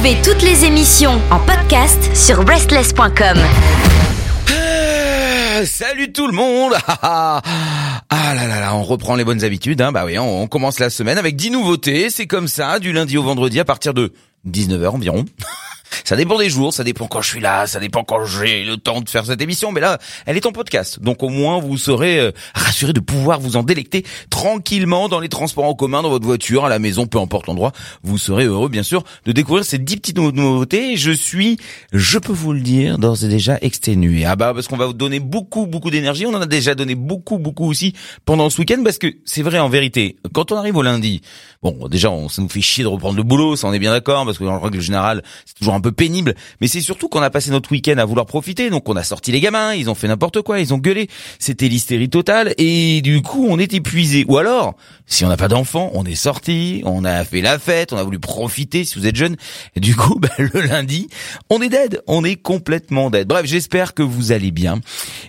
Retrouvez toutes les émissions en podcast sur breastless.com. Euh, Salut tout le monde Ah là là là, on reprend les bonnes habitudes, hein. bah oui, on commence la semaine avec 10 nouveautés, c'est comme ça, du lundi au vendredi à partir de 19h environ. Ça dépend des jours, ça dépend quand je suis là, ça dépend quand j'ai le temps de faire cette émission. Mais là, elle est en podcast, donc au moins vous serez euh, rassuré de pouvoir vous en délecter tranquillement dans les transports en commun, dans votre voiture, à la maison, peu importe l'endroit. Vous serez heureux, bien sûr, de découvrir ces dix petites nou- nouveautés. Je suis, je peux vous le dire, d'ores et déjà exténué. Ah bah parce qu'on va vous donner beaucoup, beaucoup d'énergie. On en a déjà donné beaucoup, beaucoup aussi pendant ce week-end, parce que c'est vrai en vérité. Quand on arrive au lundi, bon, déjà, on, ça nous fait chier de reprendre le boulot, ça on est bien d'accord, parce que le règle générale, c'est toujours un peu pénible. Mais c'est surtout qu'on a passé notre week-end à vouloir profiter. Donc on a sorti les gamins, ils ont fait n'importe quoi, ils ont gueulé. C'était l'hystérie totale. Et du coup, on est épuisé. Ou alors, si on n'a pas d'enfants, on est sorti, on a fait la fête, on a voulu profiter si vous êtes jeune. Du coup, bah, le lundi, on est dead. On est complètement dead. Bref, j'espère que vous allez bien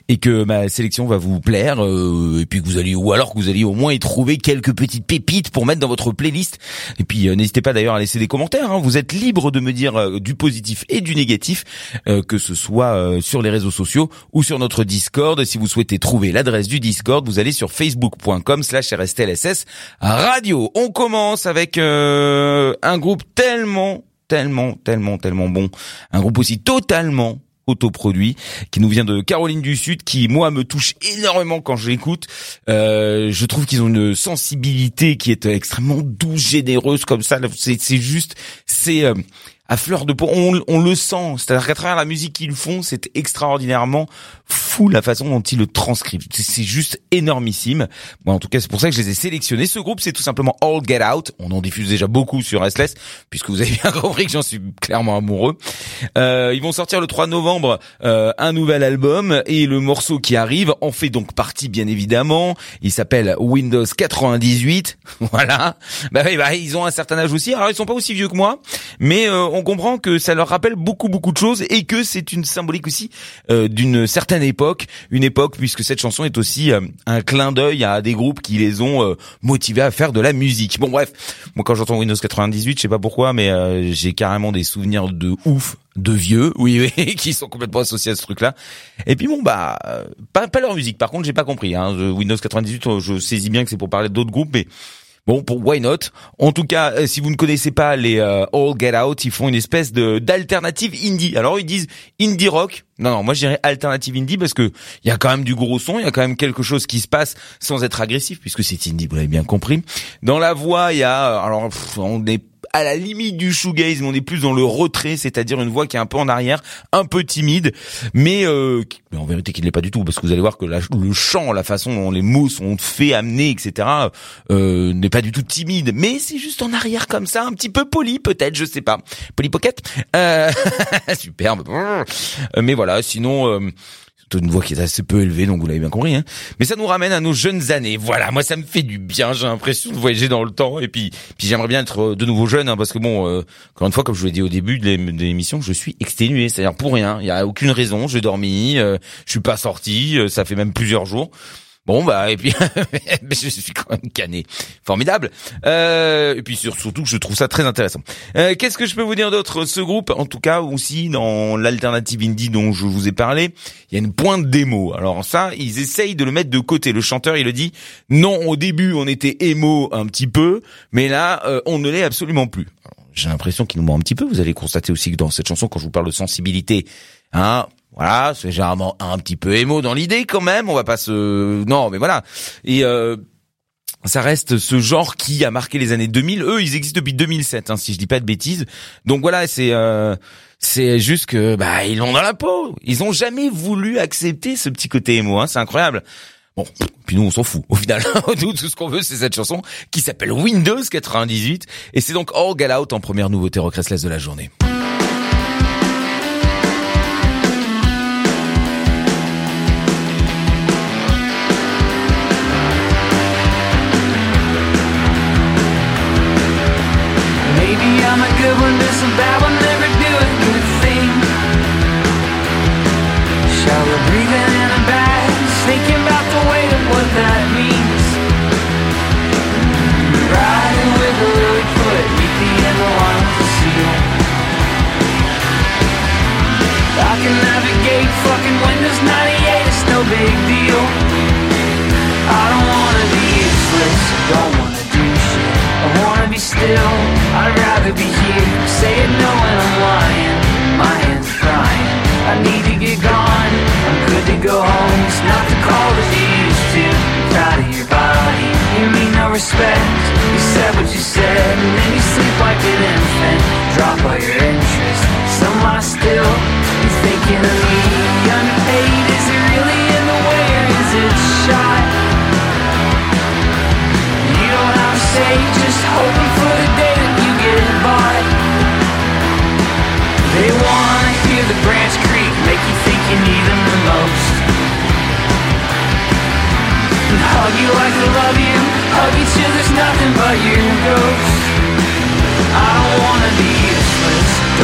et que ma sélection va vous plaire. euh, et puis que vous allez, ou alors que vous allez au moins y trouver quelques petites pépites pour mettre dans votre playlist. Et puis euh, n'hésitez pas d'ailleurs à laisser des commentaires. hein. Vous êtes libre de me dire euh, du positif et du négatif, euh, que ce soit euh, sur les réseaux sociaux ou sur notre Discord. Si vous souhaitez trouver l'adresse du Discord, vous allez sur facebook.com slash rstlss radio. On commence avec euh, un groupe tellement, tellement, tellement, tellement bon. Un groupe aussi totalement autoproduit qui nous vient de Caroline du Sud qui moi me touche énormément quand je l'écoute euh, je trouve qu'ils ont une sensibilité qui est extrêmement douce généreuse comme ça c'est juste c'est à fleur de peau. On, on le sent. C'est-à-dire qu'à travers la musique qu'ils font c'est extraordinairement fou la façon dont ils le transcrivent. C'est juste énormissime. Moi en tout cas c'est pour ça que je les ai sélectionnés. Ce groupe c'est tout simplement All Get Out. On en diffuse déjà beaucoup sur Restless puisque vous avez bien compris que j'en suis clairement amoureux euh, ils vont sortir le 3 novembre euh, un nouvel album et le morceau qui arrive en fait donc partie bien évidemment. Il s'appelle Windows 98. voilà. Bah bah ils ont un certain âge aussi. Alors ils sont pas aussi vieux que moi, mais euh, on comprend que ça leur rappelle beaucoup beaucoup de choses et que c'est une symbolique aussi euh, d'une certaine époque, une époque puisque cette chanson est aussi euh, un clin d'œil à des groupes qui les ont euh, motivés à faire de la musique. Bon bref, moi quand j'entends Windows 98, je sais pas pourquoi, mais j'ai carrément des souvenirs de ouf de vieux, oui, oui, qui sont complètement associés à ce truc-là. Et puis bon, bah, euh, pas, pas leur musique. Par contre, j'ai pas compris. Hein. Windows 98, euh, je saisis bien que c'est pour parler d'autres groupes, mais bon, pour why not? En tout cas, euh, si vous ne connaissez pas les euh, All Get Out, ils font une espèce de d'alternative indie. Alors ils disent indie rock. Non, non, moi je dirais alternative indie parce que il y a quand même du gros son, il y a quand même quelque chose qui se passe sans être agressif puisque c'est indie, vous l'avez bien compris. Dans la voix, il y a alors on est à la limite du shoegaze, mais on est plus dans le retrait, c'est-à-dire une voix qui est un peu en arrière, un peu timide, mais, euh, mais en vérité qui ne l'est pas du tout, parce que vous allez voir que le chant, la façon dont les mots sont faits, amenés, etc., euh, n'est pas du tout timide, mais c'est juste en arrière comme ça, un petit peu poli peut-être, je sais pas, poli pocket, euh, superbe, Euh, mais voilà, sinon. Une voix qui est assez peu élevée, donc vous l'avez bien compris. Hein. Mais ça nous ramène à nos jeunes années. Voilà, moi ça me fait du bien. J'ai l'impression de voyager dans le temps. Et puis, puis j'aimerais bien être euh, de nouveau jeune, hein, parce que bon, euh, encore une fois, comme je vous l'ai dit au début de l'émission, je suis exténué. C'est-à-dire pour rien. Il y a aucune raison. J'ai dormi, euh, je suis pas sorti. euh, ça fait même plusieurs jours. Bon bah et puis je suis quand même cané, formidable. Euh, et puis sur- surtout je trouve ça très intéressant. Euh, Qu'est-ce que je peux vous dire d'autre Ce groupe, en tout cas aussi dans l'alternative indie dont je vous ai parlé, il y a une pointe démo. Alors ça, ils essayent de le mettre de côté. Le chanteur il le dit. Non, au début on était émo un petit peu, mais là euh, on ne l'est absolument plus. J'ai l'impression qu'il nous ment un petit peu. Vous allez constater aussi que dans cette chanson, quand je vous parle de sensibilité, hein, voilà, c'est généralement un petit peu émo dans l'idée quand même. On va pas se, non, mais voilà. Et euh, ça reste ce genre qui a marqué les années 2000. Eux, ils existent depuis 2007, hein, si je dis pas de bêtises. Donc voilà, c'est euh, c'est juste que bah ils l'ont dans la peau. Ils ont jamais voulu accepter ce petit côté émo. Hein, c'est incroyable. Bon, puis nous on s'en fout. Au final, nous tout ce qu'on veut c'est cette chanson qui s'appelle Windows 98 et c'est donc All Out en première nouveauté rock de la journée. some babble go home. It's not the call that you used to. Proud of your body, you mean no respect. You said what you said, and then you sleep like an infant. Drop all your interest. Some are still, thinking of you? Hug you like I love you. Hug you till there's nothing but your ghost. I don't wanna be useless.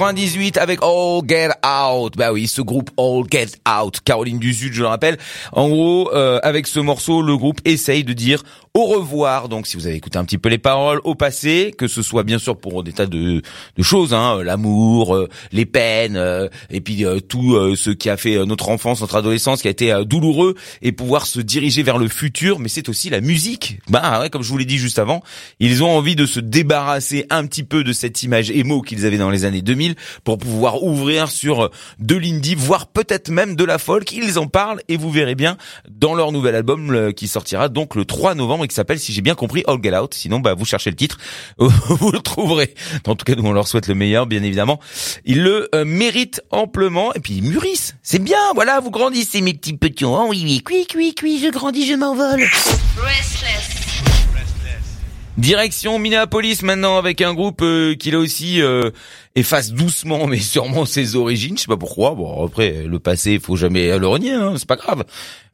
98 avec All Get Out. Bah oui, ce groupe All Get Out, Caroline du Sud, je le rappelle. En gros, euh, avec ce morceau, le groupe essaye de dire au revoir. Donc, si vous avez écouté un petit peu les paroles au passé, que ce soit bien sûr pour des tas de, de choses, hein, l'amour, euh, les peines, euh, et puis euh, tout euh, ce qui a fait euh, notre enfance, notre adolescence, qui a été euh, douloureux, et pouvoir se diriger vers le futur. Mais c'est aussi la musique. Bah ouais, comme je vous l'ai dit juste avant, ils ont envie de se débarrasser un petit peu de cette image émo qu'ils avaient dans les années 2000 pour pouvoir ouvrir sur euh, de l'indie, voire peut-être même de la folk. Ils en parlent et vous verrez bien dans leur nouvel album qui sortira donc le 3 novembre et qui s'appelle, si j'ai bien compris, All Get Out. Sinon, bah, vous cherchez le titre, vous le trouverez. En tout cas, nous, on leur souhaite le meilleur, bien évidemment. Ils le euh, méritent amplement et puis ils mûrissent. C'est bien, voilà, vous grandissez, mes petits petits. Oh oui, oui, cui, cui, cui, je grandis, je m'envole. Direction Minneapolis maintenant avec un groupe euh, qui là aussi euh, efface doucement mais sûrement ses origines. Je sais pas pourquoi. Bon après le passé faut jamais le renier, hein, c'est pas grave.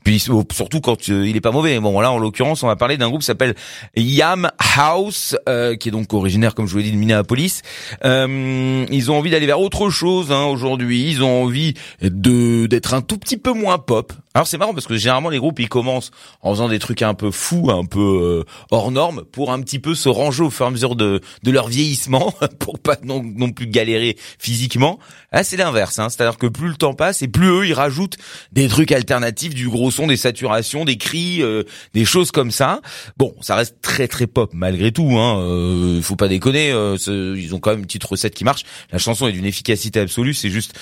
Puis surtout quand euh, il est pas mauvais. Bon là en l'occurrence on va parler d'un groupe qui s'appelle Yam House euh, qui est donc originaire comme je vous l'ai dit de Minneapolis. Euh, ils ont envie d'aller vers autre chose hein, aujourd'hui. Ils ont envie de d'être un tout petit peu moins pop. Alors c'est marrant parce que généralement les groupes ils commencent en faisant des trucs un peu fous, un peu euh, hors normes pour un petit peu se ranger au fur et à mesure de de leur vieillissement pour pas non, plus galérer physiquement. Là c'est l'inverse, hein. c'est-à-dire que plus le temps passe et plus eux ils rajoutent des trucs alternatifs, du gros son, des saturations, des cris, euh, des choses comme ça. Bon, ça reste très très pop malgré tout. Hein. Euh, faut pas déconner, euh, ils ont quand même une petite recette qui marche. La chanson est d'une efficacité absolue, c'est juste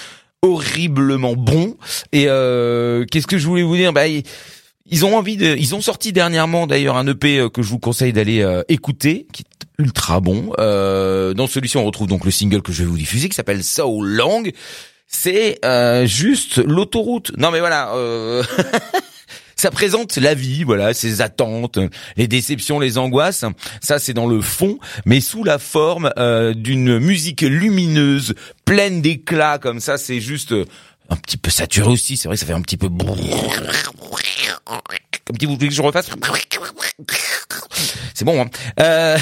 horriblement bon. Et euh, qu'est-ce que je voulais vous dire? Bah, ils- ont envie de, ils ont sorti dernièrement d'ailleurs un EP euh, que je vous conseille d'aller écouter, qui est ultra bon. Dans celui-ci, on retrouve donc le single que je vais vous diffuser, qui s'appelle So Long. C'est euh, juste l'autoroute. Non mais voilà. Euh... Ça présente la vie, voilà, ses attentes, les déceptions, les angoisses. Ça, c'est dans le fond, mais sous la forme euh, d'une musique lumineuse, pleine d'éclat, comme ça. C'est juste euh, un petit peu saturé aussi. C'est vrai ça fait un petit peu... Comme si vous voulez que je refasse c'est bon. Hein euh...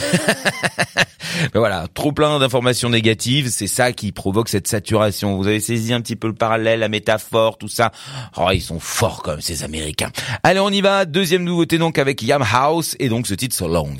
Mais voilà, trop plein d'informations négatives, c'est ça qui provoque cette saturation. Vous avez saisi un petit peu le parallèle, la métaphore, tout ça. Oh, ils sont forts comme ces Américains. Allez, on y va. Deuxième nouveauté donc avec Yam House et donc ce titre So Long.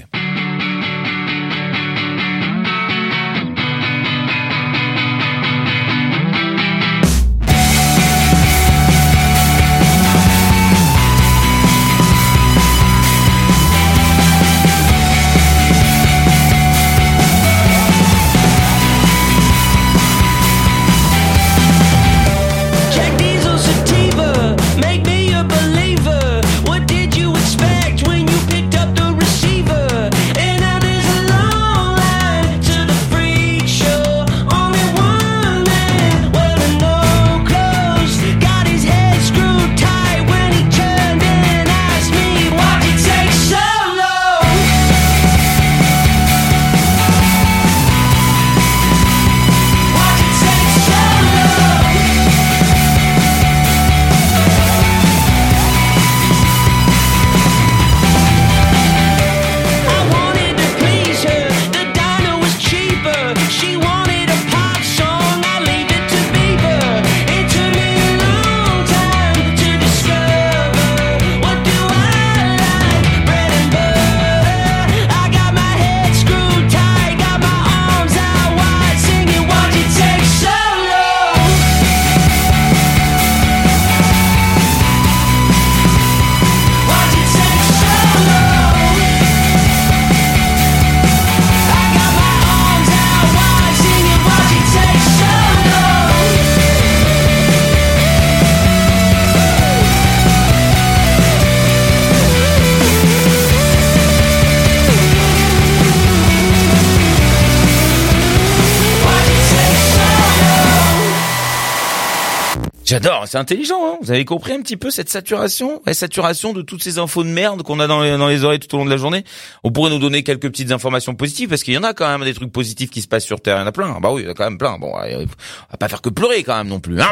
J'adore, c'est intelligent. Hein Vous avez compris un petit peu cette saturation, la saturation de toutes ces infos de merde qu'on a dans les, dans les oreilles tout au long de la journée. On pourrait nous donner quelques petites informations positives parce qu'il y en a quand même des trucs positifs qui se passent sur Terre. Il y en a plein. Bah oui, il y en a quand même plein. Bon, on va pas faire que pleurer quand même non plus. Hein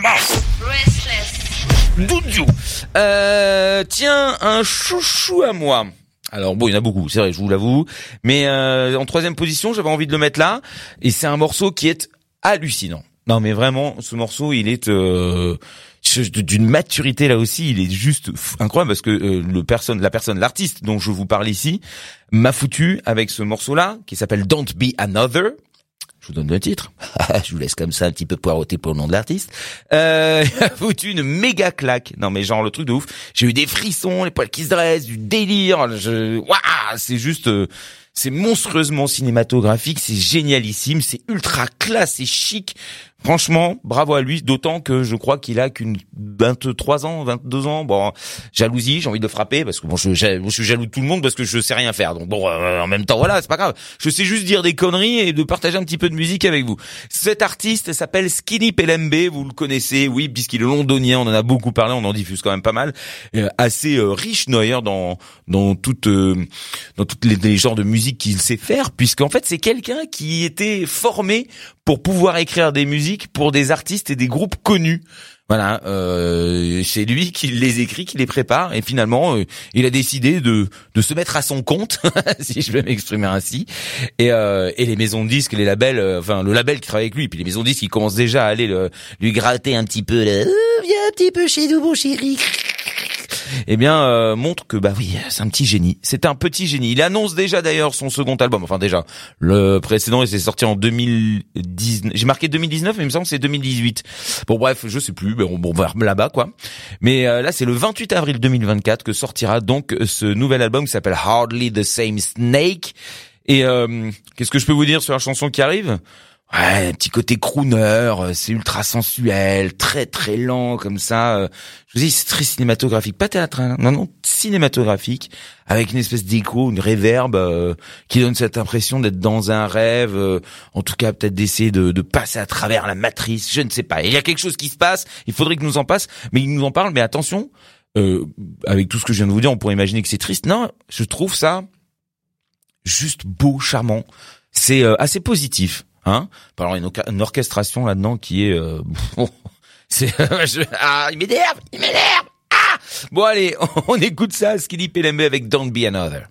bon. Doudou. Euh, tiens, un chouchou à moi. Alors bon, il y en a beaucoup, c'est vrai, je vous l'avoue. Mais euh, en troisième position, j'avais envie de le mettre là. Et c'est un morceau qui est hallucinant. Non mais vraiment, ce morceau, il est euh, d'une maturité là aussi, il est juste incroyable parce que euh, le personne, la personne, l'artiste dont je vous parle ici, m'a foutu avec ce morceau-là qui s'appelle Don't Be Another. Je vous donne le titre. je vous laisse comme ça un petit peu poireauter pour le nom de l'artiste. Euh, il a foutu une méga claque. Non mais genre le truc de ouf. J'ai eu des frissons, les poils qui se dressent, du délire. Je, waouh, c'est juste. Euh, c'est monstrueusement cinématographique, c'est génialissime, c'est ultra classe, c'est chic. Franchement, bravo à lui, d'autant que je crois qu'il a qu'une 23 ans, 22 ans. Bon, jalousie, j'ai envie de le frapper parce que bon, je, je, suis jaloux de tout le monde parce que je sais rien faire. Donc bon, euh, en même temps, voilà, c'est pas grave. Je sais juste dire des conneries et de partager un petit peu de musique avec vous. Cet artiste s'appelle Skinny Pelembe, vous le connaissez, oui, puisqu'il est londonien, on en a beaucoup parlé, on en diffuse quand même pas mal. Euh, assez euh, riche d'ailleurs dans dans toutes dans toutes les, les genres de musique qu'il sait faire, puisqu'en fait c'est quelqu'un qui était formé pour pouvoir écrire des musiques pour des artistes et des groupes connus. Voilà, euh, c'est lui qui les écrit, qui les prépare, et finalement, euh, il a décidé de de se mettre à son compte, si je vais m'exprimer ainsi. Et, euh, et les maisons de disques, les labels, euh, enfin le label qui travaille avec lui, puis les maisons de disques, ils commencent déjà à aller le, lui gratter un petit peu, là, viens un petit peu chez nous, mon chéri eh bien euh, montre que bah oui, c'est un petit génie. C'est un petit génie. Il annonce déjà d'ailleurs son second album. Enfin déjà, le précédent il s'est sorti en 2019. J'ai marqué 2019, mais il me semble que c'est 2018. Bon bref, je sais plus. Mais on, bon, va là-bas quoi. Mais euh, là c'est le 28 avril 2024 que sortira donc ce nouvel album qui s'appelle Hardly the Same Snake. Et euh, qu'est-ce que je peux vous dire sur la chanson qui arrive? Ouais, un petit côté crooner, euh, c'est ultra sensuel, très très lent comme ça. Euh, je vous dis, c'est très cinématographique, pas théâtre, hein. non non, cinématographique, avec une espèce d'écho, une réverbe euh, qui donne cette impression d'être dans un rêve, en tout cas peut-être d'essayer de, de, passer à travers la matrice, je ne sais pas. Il y a quelque chose qui se passe, il faudrait que nous en passe, mais il nous en parle, mais attention, avec tout ce que je viens de vous dire, on pourrait imaginer que c'est triste. Non, je trouve ça juste beau, charmant. C'est assez positif. Hein Alors une, une orchestration là-dedans qui est euh, c'est ah, il m'énerve, il m'énerve. Ah bon allez, on, écoute ça, Skinny PLMB avec Don't Be Another.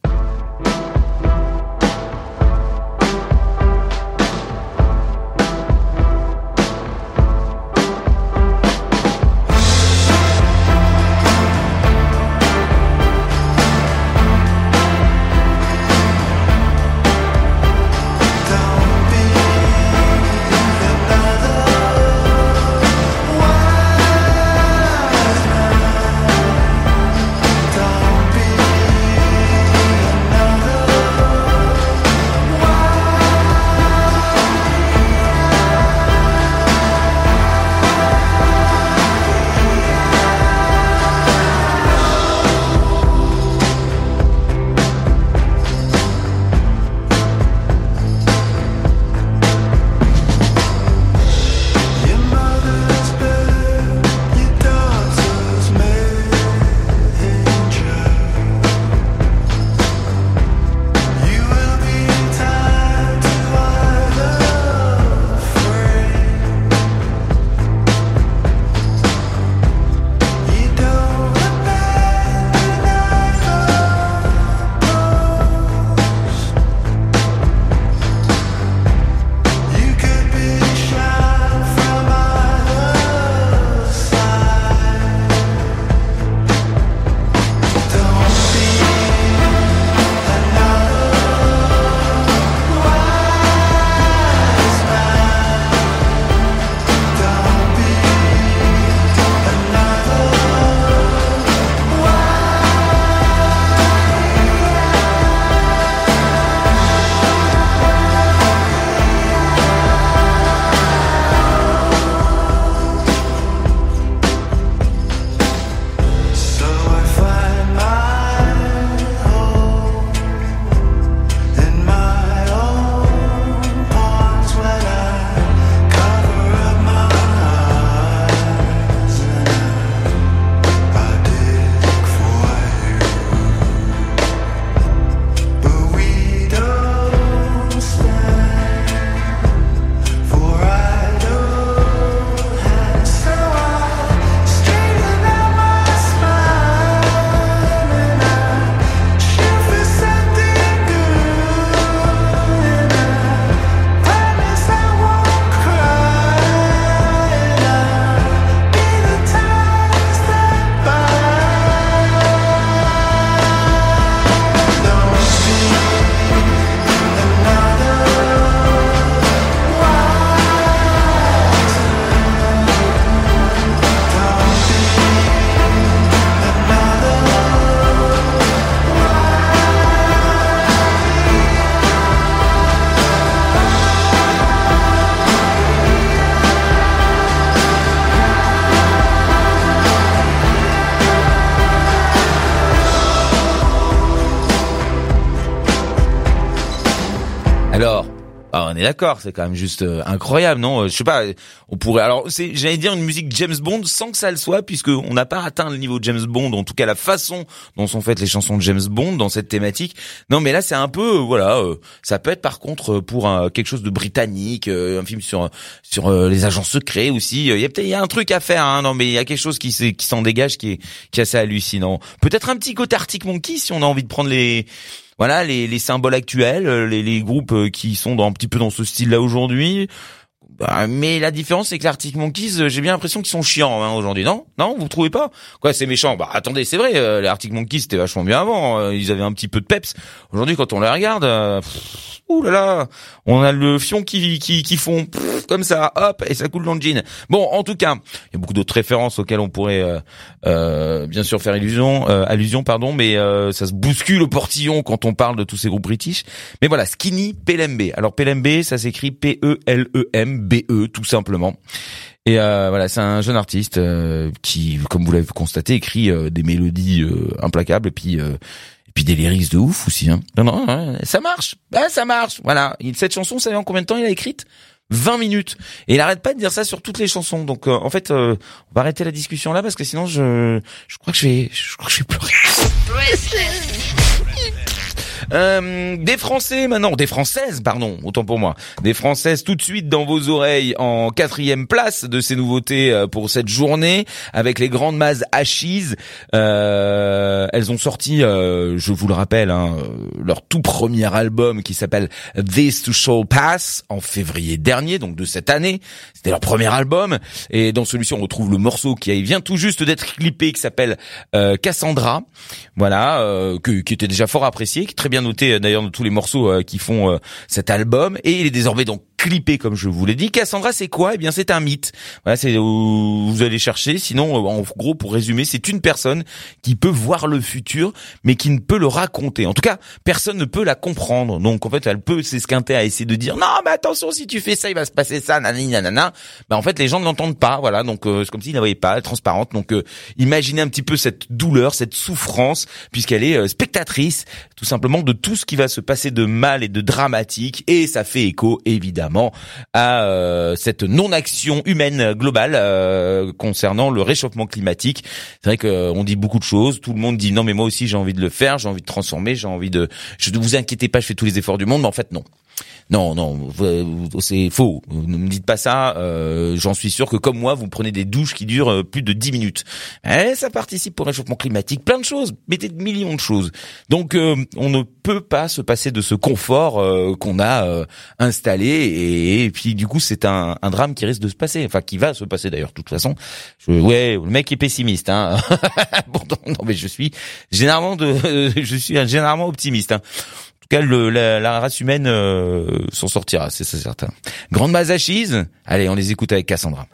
Est d'accord, c'est quand même juste euh, incroyable, non Je sais pas, on pourrait. Alors, c'est, j'allais dire une musique James Bond sans que ça le soit, puisque on n'a pas atteint le niveau James Bond, en tout cas la façon dont sont faites les chansons de James Bond dans cette thématique. Non, mais là, c'est un peu, euh, voilà, euh, ça peut être par contre pour un, quelque chose de britannique, un film sur sur les agents secrets aussi. Il y a peut-être, il y a un truc à faire, hein, non, mais il y a quelque chose qui qui s'en dégage, qui est qui est assez hallucinant. Peut-être un petit côté Arctic Monkey si on a envie de prendre les voilà les, les symboles actuels, euh, les, les groupes euh, qui sont dans, un petit peu dans ce style-là aujourd'hui. Bah, mais la différence, c'est que l'Arctic Monkeys, euh, j'ai bien l'impression qu'ils sont chiants hein, aujourd'hui, non? Non, vous trouvez pas? Quoi, c'est méchant? Bah attendez, c'est vrai, euh, les Monkeys c'était vachement bien avant. ils avaient un petit peu de peps. Aujourd'hui, quand on les regarde, ouh là là, on a le fion qui qui, qui font comme ça, hop, et ça coule dans le jean. Bon, en tout cas, il y a beaucoup d'autres références auxquelles on pourrait euh, euh, bien sûr faire illusion, euh, allusion, pardon, mais ça se bouscule au portillon quand on parle de tous ces groupes british. Mais voilà, Skinny Pelembe. Alors Pelembe, ça s'écrit P-E-L-E-M-B-E, tout simplement. Et voilà, c'est un jeune artiste qui, comme vous l'avez constaté, écrit des mélodies implacables et puis et puis des lyrics de ouf aussi. Hein. Non, non, ça marche. Ah, ça marche. Voilà. Cette chanson, vous savez en combien de temps il a écrite? 20 minutes. Et il arrête pas de dire ça sur toutes les chansons. Donc euh, en fait, euh, on va arrêter la discussion là parce que sinon je je crois que je vais je crois que je vais pleurer. Euh, des Français maintenant, des Françaises, pardon, autant pour moi. Des Françaises tout de suite dans vos oreilles en quatrième place de ces nouveautés euh, pour cette journée avec les grandes masses Ashes. Euh, elles ont sorti, euh, je vous le rappelle, hein, leur tout premier album qui s'appelle This to Show Pass en février dernier, donc de cette année. C'était leur premier album et dans celui-ci on retrouve le morceau qui vient tout juste d'être clippé qui s'appelle Cassandra. Voilà, que, qui était déjà fort apprécié, qui est très bien noté euh, d'ailleurs dans tous les morceaux euh, qui font euh, cet album. Et il est désormais donc clippé comme je vous l'ai dit. Cassandra c'est quoi? Eh bien c'est un mythe. Voilà, c'est où vous allez chercher. Sinon en gros pour résumer, c'est une personne qui peut voir le futur mais qui ne peut le raconter. En tout cas, personne ne peut la comprendre. Donc en fait, elle peut s'esquinter à essayer de dire "Non, mais attention, si tu fais ça, il va se passer ça." Nanani nanana. Bah en fait, les gens ne l'entendent pas, voilà. Donc c'est comme s'ils ne la voyaient pas, transparente. Donc imaginez un petit peu cette douleur, cette souffrance puisqu'elle est spectatrice tout simplement de tout ce qui va se passer de mal et de dramatique et ça fait écho évidemment à euh, cette non-action humaine globale euh, concernant le réchauffement climatique. C'est vrai qu'on dit beaucoup de choses, tout le monde dit non mais moi aussi j'ai envie de le faire, j'ai envie de transformer, j'ai envie de je ne vous inquiétez pas, je fais tous les efforts du monde mais en fait non. Non, non, c'est faux. Ne me dites pas ça. Euh, J'en suis sûr que comme moi, vous prenez des douches qui durent euh, plus de 10 minutes. Eh, ça participe au réchauffement climatique, plein de choses, mettez des millions de choses. Donc, euh, on ne peut pas se passer de ce confort euh, qu'on a installé. Et, puis, du coup, c'est un, un, drame qui risque de se passer. Enfin, qui va se passer d'ailleurs, de toute façon. Je, ouais, le mec est pessimiste. Hein. non, mais je suis généralement de, je suis généralement optimiste. Hein cas, le, la, la, race humaine euh, s'en sortira, c'est certain. Grande Mazachise, allez, on les écoute avec Cassandra.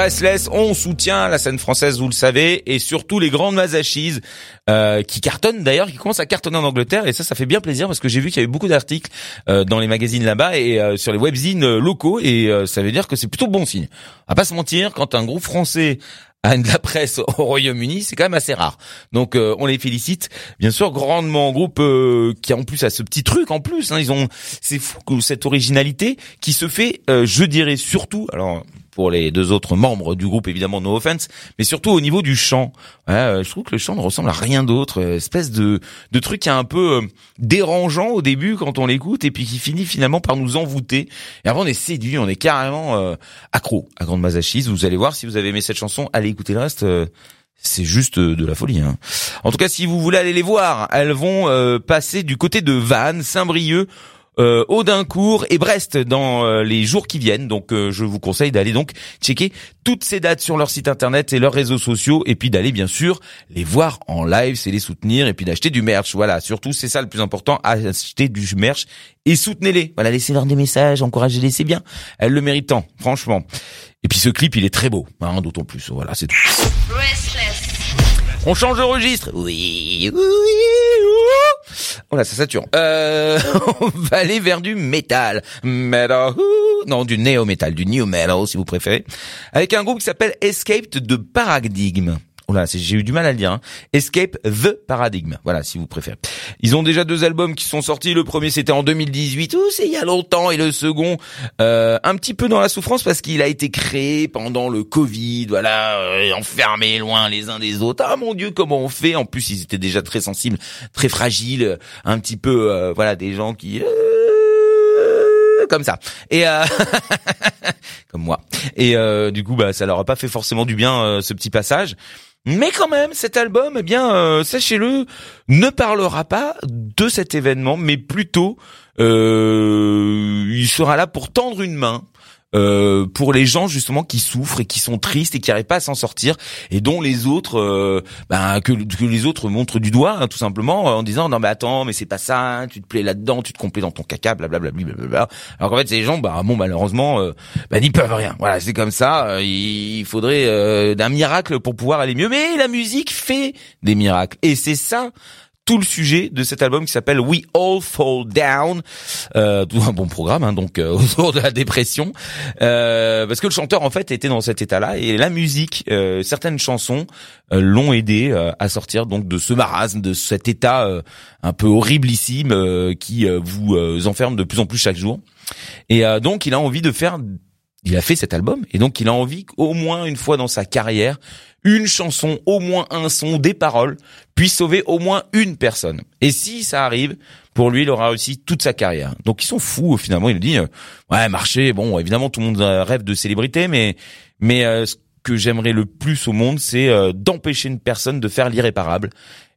Restless, on soutient la scène française, vous le savez, et surtout les grandes masachises euh, qui cartonnent d'ailleurs, qui commencent à cartonner en Angleterre, et ça, ça fait bien plaisir parce que j'ai vu qu'il y avait beaucoup d'articles euh, dans les magazines là-bas et euh, sur les webzines euh, locaux, et euh, ça veut dire que c'est plutôt bon signe. Va pas se mentir, quand un groupe français a de la presse au Royaume-Uni, c'est quand même assez rare. Donc euh, on les félicite, bien sûr, grandement. Groupe euh, qui en plus a ce petit truc en plus. Hein, ils ont, c'est fou cette originalité qui se fait, euh, je dirais surtout. Alors pour les deux autres membres du groupe, évidemment, no offense, mais surtout au niveau du chant. Ouais, euh, je trouve que le chant ne ressemble à rien d'autre, euh, espèce de de truc qui est un peu euh, dérangeant au début quand on l'écoute et puis qui finit finalement par nous envoûter. Et après on est séduit, on est carrément accro à Grande Mazachis. Vous allez voir si vous avez aimé cette chanson, allez écouter le reste. c'est juste de la folie. Hein. En tout cas, si vous voulez aller les voir, elles vont euh, passer du côté de Vannes, Saint-Brieuc, euh, Audincourt et Brest dans euh, les jours qui viennent. Donc, euh, je vous conseille d'aller donc checker toutes ces dates sur leur site internet et leurs réseaux sociaux, et puis d'aller bien sûr les voir en live, c'est les soutenir, et puis d'acheter du merch. Voilà, surtout c'est ça le plus important, acheter du merch et soutenez-les. Voilà, laissez-leur des messages, encouragez-les, c'est bien. Elles le méritent tant, franchement. Et puis ce clip, il est très beau, hein, d'autant plus. Voilà, c'est tout. On change de registre. Oui, oui, oui. Oh là, ça sature. Euh, on va aller vers du métal. Metal. Non, du néo-metal, du new metal, si vous préférez. Avec un groupe qui s'appelle Escaped de Paradigm. J'ai eu du mal à le dire. Hein. Escape the Paradigm. Voilà, si vous préférez. Ils ont déjà deux albums qui sont sortis. Le premier, c'était en 2018. Oh, c'est il y a longtemps. Et le second, euh, un petit peu dans la souffrance parce qu'il a été créé pendant le Covid. Voilà, euh, enfermés loin les uns des autres. Ah mon Dieu, comment on fait? En plus, ils étaient déjà très sensibles, très fragiles, un petit peu, euh, voilà, des gens qui euh, comme ça. Et euh, comme moi. Et euh, du coup, bah, ça leur a pas fait forcément du bien euh, ce petit passage. Mais quand même, cet album, eh bien, euh, sachez-le, ne parlera pas de cet événement, mais plutôt, euh, il sera là pour tendre une main. Euh, pour les gens justement qui souffrent et qui sont tristes et qui n'arrivent pas à s'en sortir et dont les autres euh, ben, que, que les autres montrent du doigt hein, tout simplement en disant non mais attends mais c'est pas ça tu te plais là-dedans tu te complais dans ton caca blablabla blablabla. Alors qu'en fait ces gens bah bon malheureusement euh, bah, n'y peuvent rien. Voilà c'est comme ça euh, il faudrait euh, d'un miracle pour pouvoir aller mieux. Mais la musique fait des miracles et c'est ça tout le sujet de cet album qui s'appelle We All Fall Down, euh, tout un bon programme hein, donc euh, autour de la dépression, euh, parce que le chanteur en fait était dans cet état-là et la musique, euh, certaines chansons euh, l'ont aidé euh, à sortir donc de ce marasme, de cet état un peu horriblissime qui vous enferme de plus en plus chaque jour. Et donc il a envie de faire il a fait cet album et donc il a envie qu'au moins une fois dans sa carrière, une chanson, au moins un son, des paroles puisse sauver au moins une personne. Et si ça arrive, pour lui, il aura réussi toute sa carrière. Donc ils sont fous finalement. Il dit, euh, ouais, marché. Bon, évidemment, tout le monde rêve de célébrité, mais mais euh, ce que j'aimerais le plus au monde, c'est euh, d'empêcher une personne de faire l'irréparable.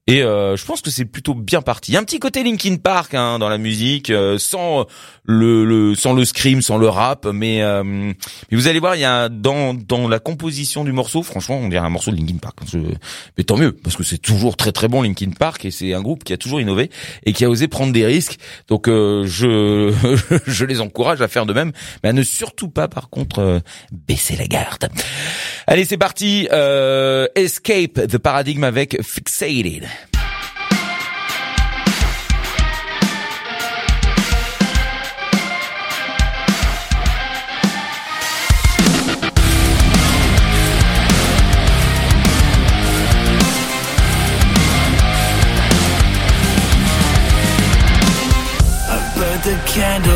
Et euh, je pense que c'est plutôt bien parti. Il y a un petit côté Linkin Park hein, dans la musique, euh, sans le, le, sans le scream, sans le rap, mais euh, mais vous allez voir, il y a dans dans la composition du morceau, franchement, on dirait un morceau de Linkin Park. Mais tant mieux, parce que c'est toujours très très bon Linkin Park et c'est un groupe qui a toujours innové et qui a osé prendre des risques. Donc je je les encourage à faire de même, mais à ne surtout pas par contre baisser la garde. Allez, c'est parti. Escape the Paradigm avec Fixated. Candle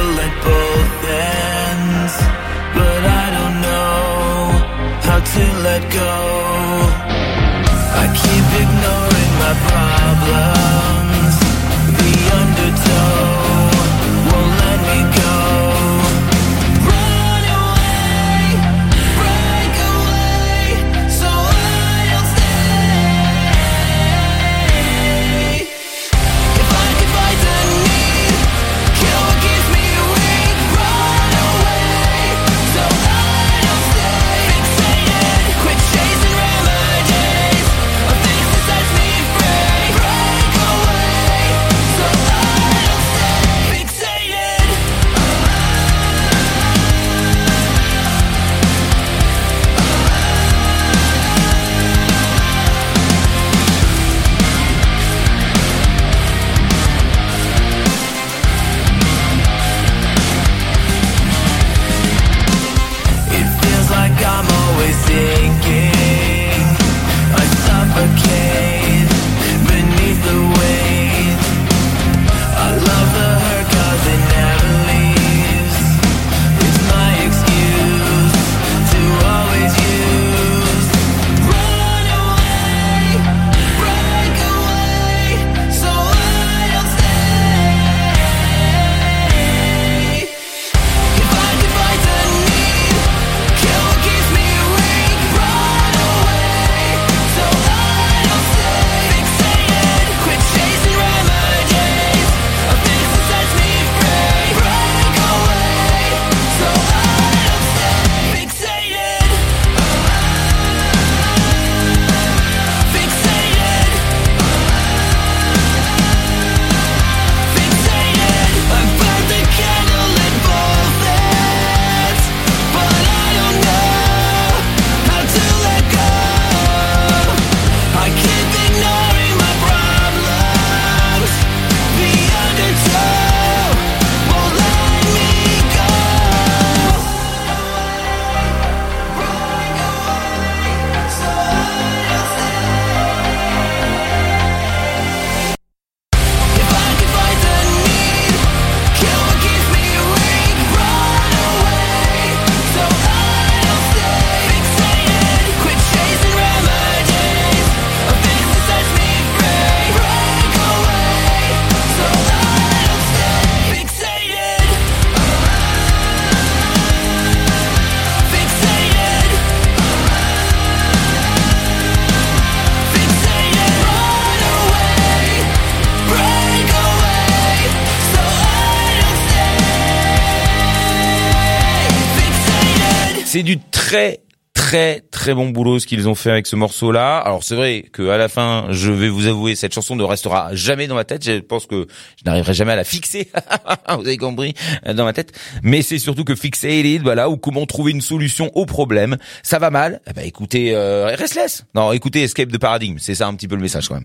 très très très bon boulot ce qu'ils ont fait avec ce morceau là. Alors c'est vrai que à la fin, je vais vous avouer, cette chanson ne restera jamais dans ma tête. Je pense que je n'arriverai jamais à la fixer. vous avez compris dans ma tête. Mais c'est surtout que Fixated, voilà, ou comment trouver une solution au problème. Ça va mal. Eh ben écoutez, euh, Restless. Non, écoutez Escape de Paradigm. C'est ça un petit peu le message quand même.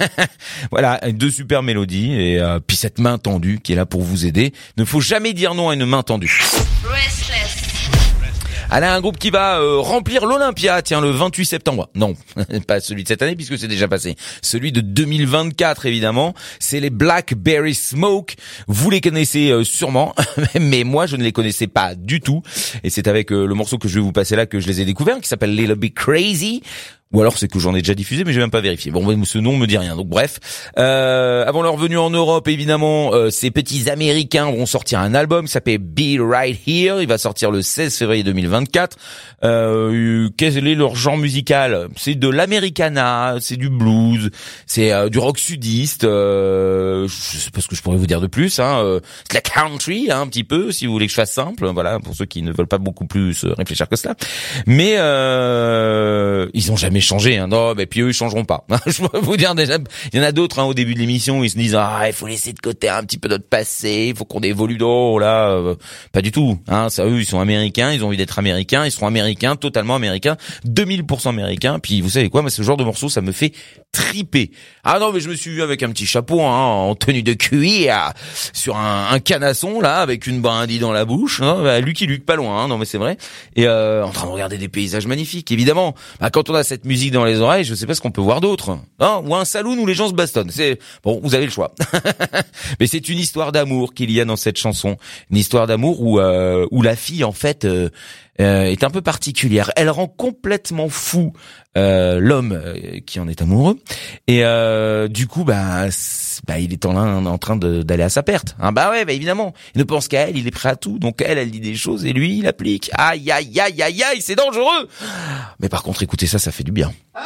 voilà, deux super mélodies et euh, puis cette main tendue qui est là pour vous aider. Ne faut jamais dire non à une main tendue. Restless. Elle a un groupe qui va euh, remplir l'Olympia, tiens, le 28 septembre. Non, pas celui de cette année puisque c'est déjà passé. Celui de 2024 évidemment. C'est les Blackberry Smoke. Vous les connaissez euh, sûrement, mais moi je ne les connaissais pas du tout. Et c'est avec euh, le morceau que je vais vous passer là que je les ai découverts, qui s'appelle Little Bit Crazy. Ou alors c'est que j'en ai déjà diffusé, mais j'ai même pas vérifié. Bon, ce nom me dit rien. Donc bref, euh, avant leur venue en Europe, évidemment, euh, ces petits Américains vont sortir un album qui s'appelle Be Right Here. Il va sortir le 16 février 2024. Euh, quel est leur genre musical? C'est de l'americana, c'est du blues, c'est euh, du rock sudiste. Euh, je sais pas ce que je pourrais vous dire de plus. Hein. Euh, c'est la country, hein, un petit peu, si vous voulez que je fasse simple. Voilà, pour ceux qui ne veulent pas beaucoup plus réfléchir que cela. Mais ils ont jamais changer. Hein. Non, mais puis eux ils changeront pas. je peux vous dire déjà, il y en a d'autres hein, au début de l'émission, ils se disent ah il faut laisser de côté un petit peu notre passé, il faut qu'on évolue. Oh là, euh, pas du tout. Hein, ça eux ils sont américains, ils ont envie d'être américains, ils seront américains, totalement américains, 2000% américains. Puis vous savez quoi, mais ce genre de morceau ça me fait triper. Ah non mais je me suis vu avec un petit chapeau hein, en tenue de cuir sur un, un, canasson là avec une brindille dans la bouche. Hein, bah, Lucky Luke pas loin. Hein, non mais c'est vrai. Et euh, en train de regarder des paysages magnifiques. Évidemment, bah, quand on a cette musique dans les oreilles, je sais pas ce qu'on peut voir d'autre. Hein, ou un saloon où les gens se bastonnent. C'est bon, vous avez le choix. Mais c'est une histoire d'amour qu'il y a dans cette chanson, une histoire d'amour où euh, où la fille en fait euh, euh, est un peu particulière. Elle rend complètement fou euh, l'homme euh, qui en est amoureux et du coup bah, bah il est en, train d'aller à sa perte. Hein, bah ouais, bah évidemment. Il ne pense qu'à elle, il est prêt à tout. Donc elle, elle dit des choses et lui, il applique. Aïe aïe aïe aïe aïe, c'est dangereux. Mais par contre, écoutez ça, ça fait du bien. Oh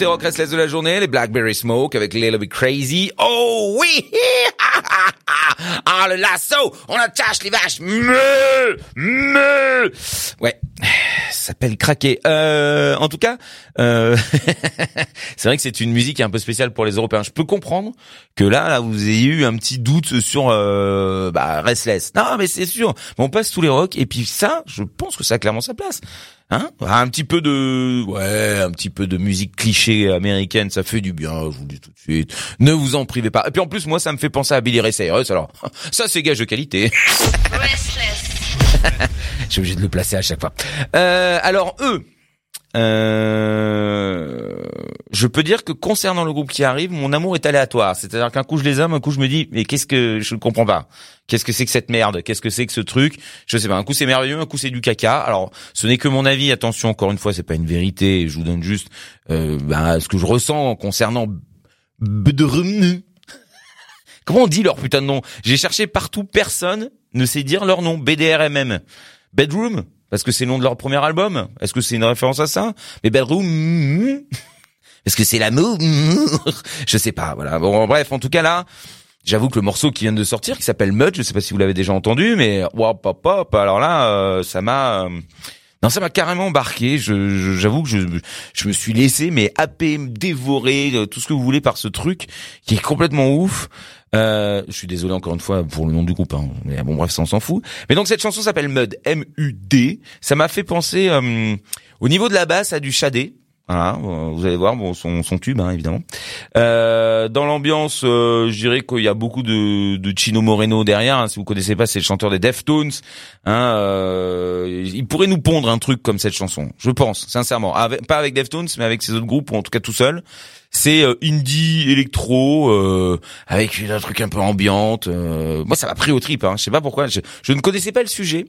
nouveauté rock restless de la journée, les Blackberry Smoke avec Little Bit Crazy. Oh oui! Ah le lasso! On attache les vaches. Me Me Ouais, s'appelle craquer. Euh, en tout cas, euh, c'est vrai que c'est une musique un peu spéciale pour les Européens. Je peux comprendre que là, là vous ayez eu un petit doute sur euh, bah, Restless. Non, mais c'est sûr. on passe tous les rocks et puis ça, je pense que ça a clairement sa place. Hein? Un petit peu de ouais, un petit peu de musique cliché américaine, ça fait du bien, je vous le dis tout de suite. Ne vous en privez pas. Et puis en plus moi ça me fait penser à Billy Ray Cyrus alors ça c'est gage de qualité. Je suis obligé de le placer à chaque fois. Euh, alors eux euh, je peux dire que concernant le groupe qui arrive, mon amour est aléatoire. C'est-à-dire qu'un coup je les aime, un coup je me dis mais qu'est-ce que je ne comprends pas. Qu'est-ce que c'est que cette merde? Qu'est-ce que c'est que ce truc? Je sais pas. Un coup c'est merveilleux, un coup c'est du caca. Alors ce n'est que mon avis. Attention, encore une fois, c'est pas une vérité. Je vous donne juste euh, bah, ce que je ressens concernant. Comment on dit leur putain de nom? J'ai cherché partout, personne ne sait dire leur nom. BDRMM. Bedroom parce que c'est le nom de leur premier album Est-ce que c'est une référence à ça? Mais Bedroom Est-ce que c'est l'amour? Je sais pas, voilà. Bon, bref, en tout cas là, j'avoue que le morceau qui vient de sortir, qui s'appelle Mud, je sais pas si vous l'avez déjà entendu, mais hop hop hop, alors là, euh, ça m'a... Euh, non, ça m'a carrément embarqué. Je, j'avoue que je, je me suis laissé mais happer, dévorer euh, tout ce que vous voulez par ce truc qui est complètement ouf. Euh, je suis désolé encore une fois pour le nom du groupe, hein. mais bon bref, ça on s'en fout. Mais donc cette chanson s'appelle Mud, M-U-D. Ça m'a fait penser euh, au niveau de la basse à du Shadé. Voilà, euh, vous allez voir bon, son, son tube hein, évidemment. Euh, dans l'ambiance, euh, je dirais qu'il y a beaucoup de, de Chino Moreno derrière. Hein. Si vous connaissez pas, c'est le chanteur des Deftones. Hein, euh, il pourrait nous pondre un truc comme cette chanson, je pense, sincèrement. pas avec Deftones, mais avec ses autres groupes, ou en tout cas tout seul. C'est euh, indie électro euh, avec un truc un peu ambiante. moi, ça m'a pris au trip. Hein. Je sais pas pourquoi. Je ne connaissais pas le sujet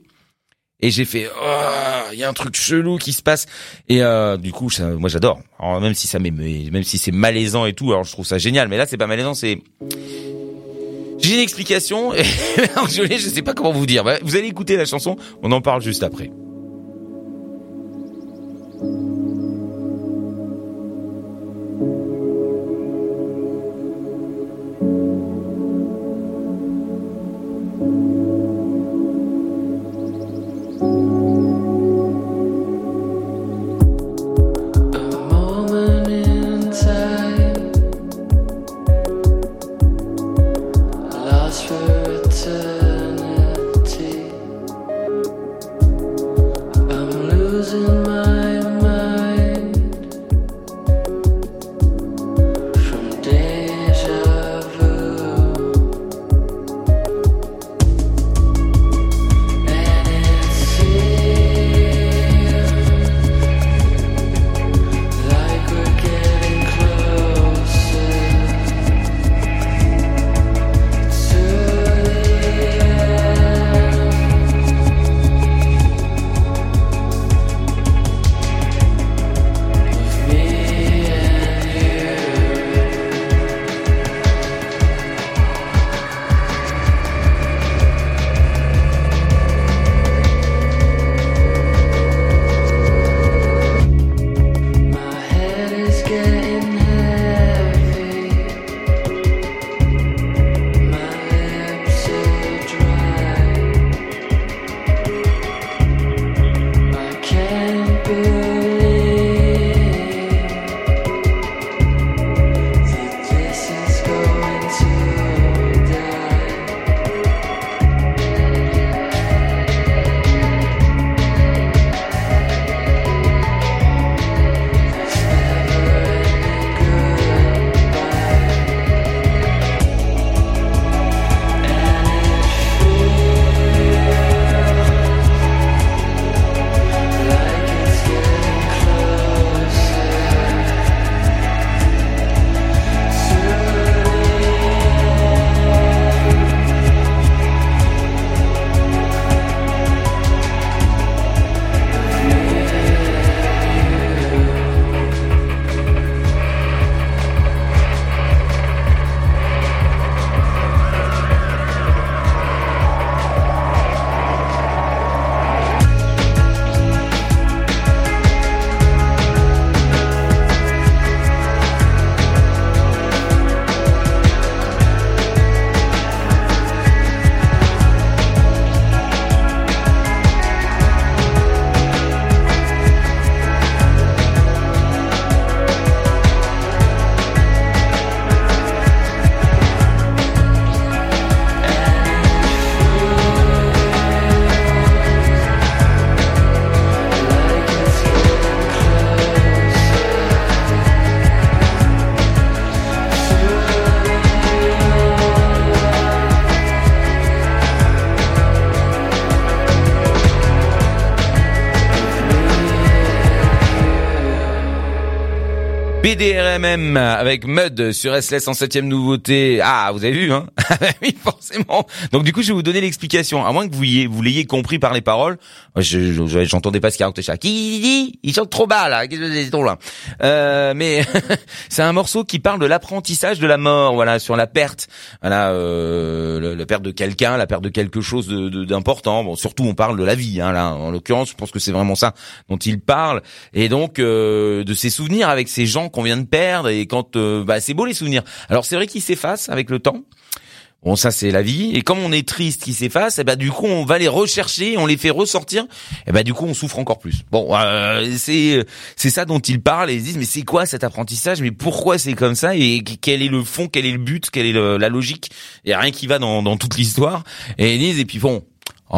et j'ai fait oh, il y a un truc chelou qui se passe. Et euh, du coup ça, moi j'adore. Même si ça même si c'est malaisant et tout alors je trouve ça génial. Mais là c'est pas malaisant c'est j'ai une explication. Et je je sais pas comment vous dire. Vous allez écouter la chanson. On en parle juste après BDRMM avec Mud sur SLS en septième nouveauté. Ah, vous avez vu, hein? Donc du coup, je vais vous donner l'explication. À moins que vous l'ayez, compris par les paroles. Je, je- j'entendais pas ce qu'il racontait. ça. Qui dit Il chante trop bas là. Qu'est-ce que là euh, Mais c'est un morceau qui parle de l'apprentissage de la mort. Voilà, sur la perte. Voilà, euh, la perte de quelqu'un, la perte de quelque chose d'important. Bon, surtout, on parle de la vie. Hein, là, en l'occurrence, je pense que c'est vraiment ça dont il parle. Et donc euh, de ses souvenirs avec ces gens qu'on vient de perdre et quand euh, bah, c'est beau les souvenirs. Alors c'est vrai qu'ils s'effacent avec le temps. Bon ça c'est la vie. Et comme on est triste qu'ils s'effacent, et bah du coup on va les rechercher, on les fait ressortir. Et bah du coup on souffre encore plus. Bon euh, c'est c'est ça dont ils parlent et ils disent mais c'est quoi cet apprentissage? Mais pourquoi c'est comme ça? Et quel est le fond, quel est le but, quelle est la logique? Il y a rien qui va dans dans toute l'histoire. Et ils disent et puis bon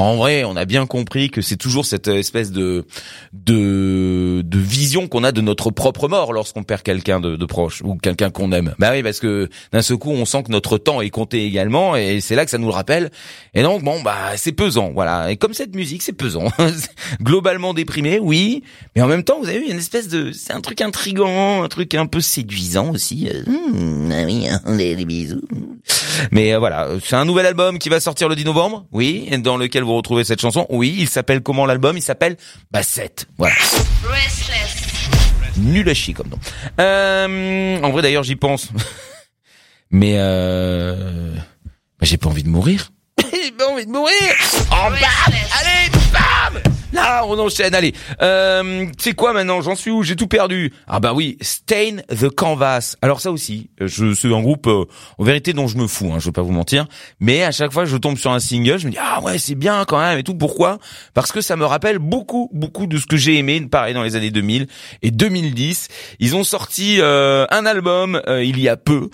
en vrai, on a bien compris que c'est toujours cette espèce de de, de vision qu'on a de notre propre mort lorsqu'on perd quelqu'un de, de proche ou quelqu'un qu'on aime. Bah oui, parce que d'un seul coup, on sent que notre temps est compté également, et c'est là que ça nous le rappelle. Et donc, bon, bah c'est pesant, voilà. Et comme cette musique, c'est pesant. Globalement déprimé, oui, mais en même temps, vous avez vu, une espèce de, c'est un truc intrigant, un truc un peu séduisant aussi. Euh, hum, ah bisous. Mais euh, voilà, c'est un nouvel album qui va sortir le 10 novembre, oui, dans lequel vous retrouvez cette chanson. Oui, il s'appelle comment l'album? Il s'appelle bah 7. Voilà. Nul à chier comme nom. Euh, en vrai d'ailleurs j'y pense. Mais euh, bah, j'ai pas envie de mourir. j'ai pas envie de mourir. Oh bam Allez, Là, on enchaîne. Allez, euh, c'est quoi maintenant? J'en suis où? J'ai tout perdu. Ah bah oui, Stain the Canvas. Alors ça aussi, je c'est un groupe euh, en vérité dont je me fous. Hein, je vais pas vous mentir. Mais à chaque fois, je tombe sur un single, je me dis ah ouais, c'est bien quand même et tout. Pourquoi? Parce que ça me rappelle beaucoup, beaucoup de ce que j'ai aimé, pareil dans les années 2000 et 2010. Ils ont sorti euh, un album euh, il y a peu.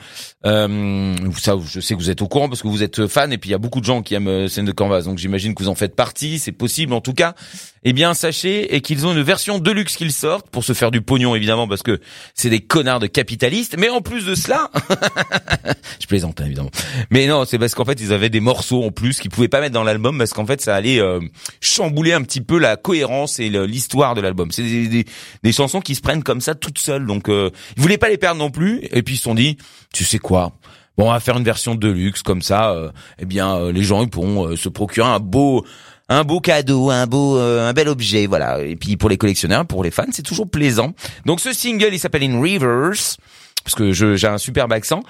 Euh, ça, je sais que vous êtes au courant parce que vous êtes fan et puis il y a beaucoup de gens qui aiment euh, Scène de Canvas, donc j'imagine que vous en faites partie. C'est possible en tout cas. Eh bien, sachez qu'ils ont une version deluxe qu'ils sortent pour se faire du pognon évidemment parce que c'est des connards de capitalistes. Mais en plus de cela, je plaisante hein, évidemment. Mais non, c'est parce qu'en fait ils avaient des morceaux en plus qu'ils pouvaient pas mettre dans l'album parce qu'en fait ça allait euh, chambouler un petit peu la cohérence et l'histoire de l'album. C'est des, des, des chansons qui se prennent comme ça toutes seules. Donc euh, ils voulaient pas les perdre non plus. Et puis ils se sont dit, tu sais quoi? Bon, on va faire une version de luxe comme ça. euh, eh bien, euh, les gens ils pourront euh, se procurer un beau, un beau cadeau, un beau, euh, un bel objet, voilà. Et puis pour les collectionneurs, pour les fans, c'est toujours plaisant. Donc ce single, il s'appelle In Rivers, parce que j'ai un superbe accent.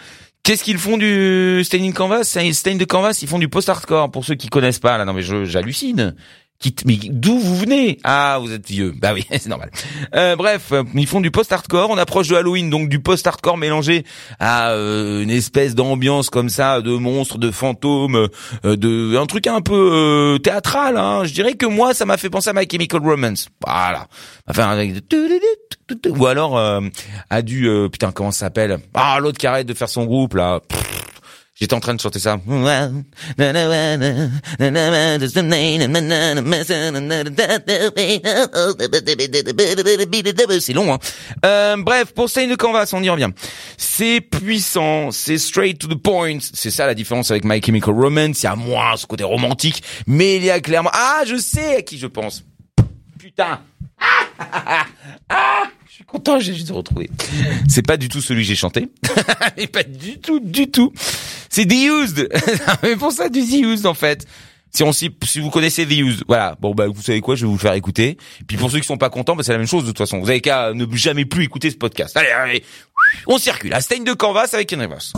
Qu'est-ce qu'ils font du Staining Canvas? Stain de Canvas, ils font du post-hardcore. Pour ceux qui connaissent pas, là, non mais j'hallucine. Qui t- Mais d'où vous venez? Ah, vous êtes vieux. Bah oui, c'est normal. Euh, bref, ils font du post-hardcore. On approche de Halloween, donc du post-hardcore mélangé à euh, une espèce d'ambiance comme ça, de monstres, de fantômes, euh, de un truc un peu euh, théâtral. Hein. Je dirais que moi, ça m'a fait penser à My Chemical Romance. Voilà. Enfin, ou alors à du putain comment ça s'appelle? Ah, l'autre qui arrête de faire son groupe là. J'étais en train de chanter ça. C'est long, hein. Euh, bref, pour Stain de Canvas, on y revient. C'est puissant, c'est straight to the point. C'est ça la différence avec My Chemical Romance. Il y a moins ce côté romantique, mais il y a clairement... Ah, je sais à qui je pense. Putain. Ah, ah, je suis content, j'ai juste retrouvé. C'est pas du tout celui que j'ai chanté. Mais pas du tout, du tout. C'est The Used. Mais pour ça, du The Used, en fait. Si on s'y- si vous connaissez The Used, voilà. Bon, bah, vous savez quoi, je vais vous le faire écouter. Puis pour ceux qui sont pas contents, bah, c'est la même chose, de toute façon. Vous avez qu'à ne jamais plus écouter ce podcast. Allez, allez. On circule. À Stain de Canvas avec Ken Rivers.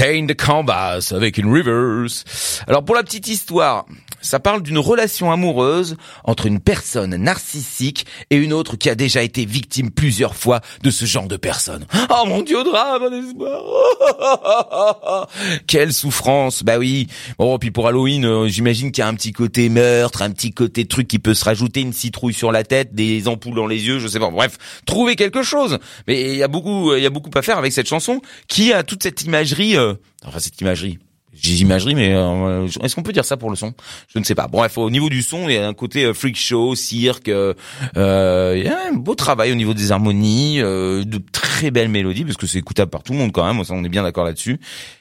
Stain the Canvas avec une Rivers. Alors pour la petite histoire, ça parle d'une relation amoureuse entre une personne narcissique et une autre qui a déjà été victime plusieurs fois de ce genre de personne. Oh mon dieu, drame, un espoir. Quelle souffrance. Bah oui. Bon, puis pour Halloween, euh, j'imagine qu'il y a un petit côté meurtre, un petit côté truc qui peut se rajouter, une citrouille sur la tête, des ampoules dans les yeux, je sais pas. Bref, trouver quelque chose. Mais il y a beaucoup, il y a beaucoup à faire avec cette chanson qui a toute cette imagerie, euh, enfin cette imagerie. J'ai imagerie, mais euh, est-ce qu'on peut dire ça pour le son? Je ne sais pas. Bref, au niveau du son, il y a un côté euh, freak show, cirque. euh, euh, il y a un beau travail au niveau des harmonies, euh, de très belles mélodies, parce que c'est écoutable par tout le monde quand même. Ça, on est bien d'accord là-dessus.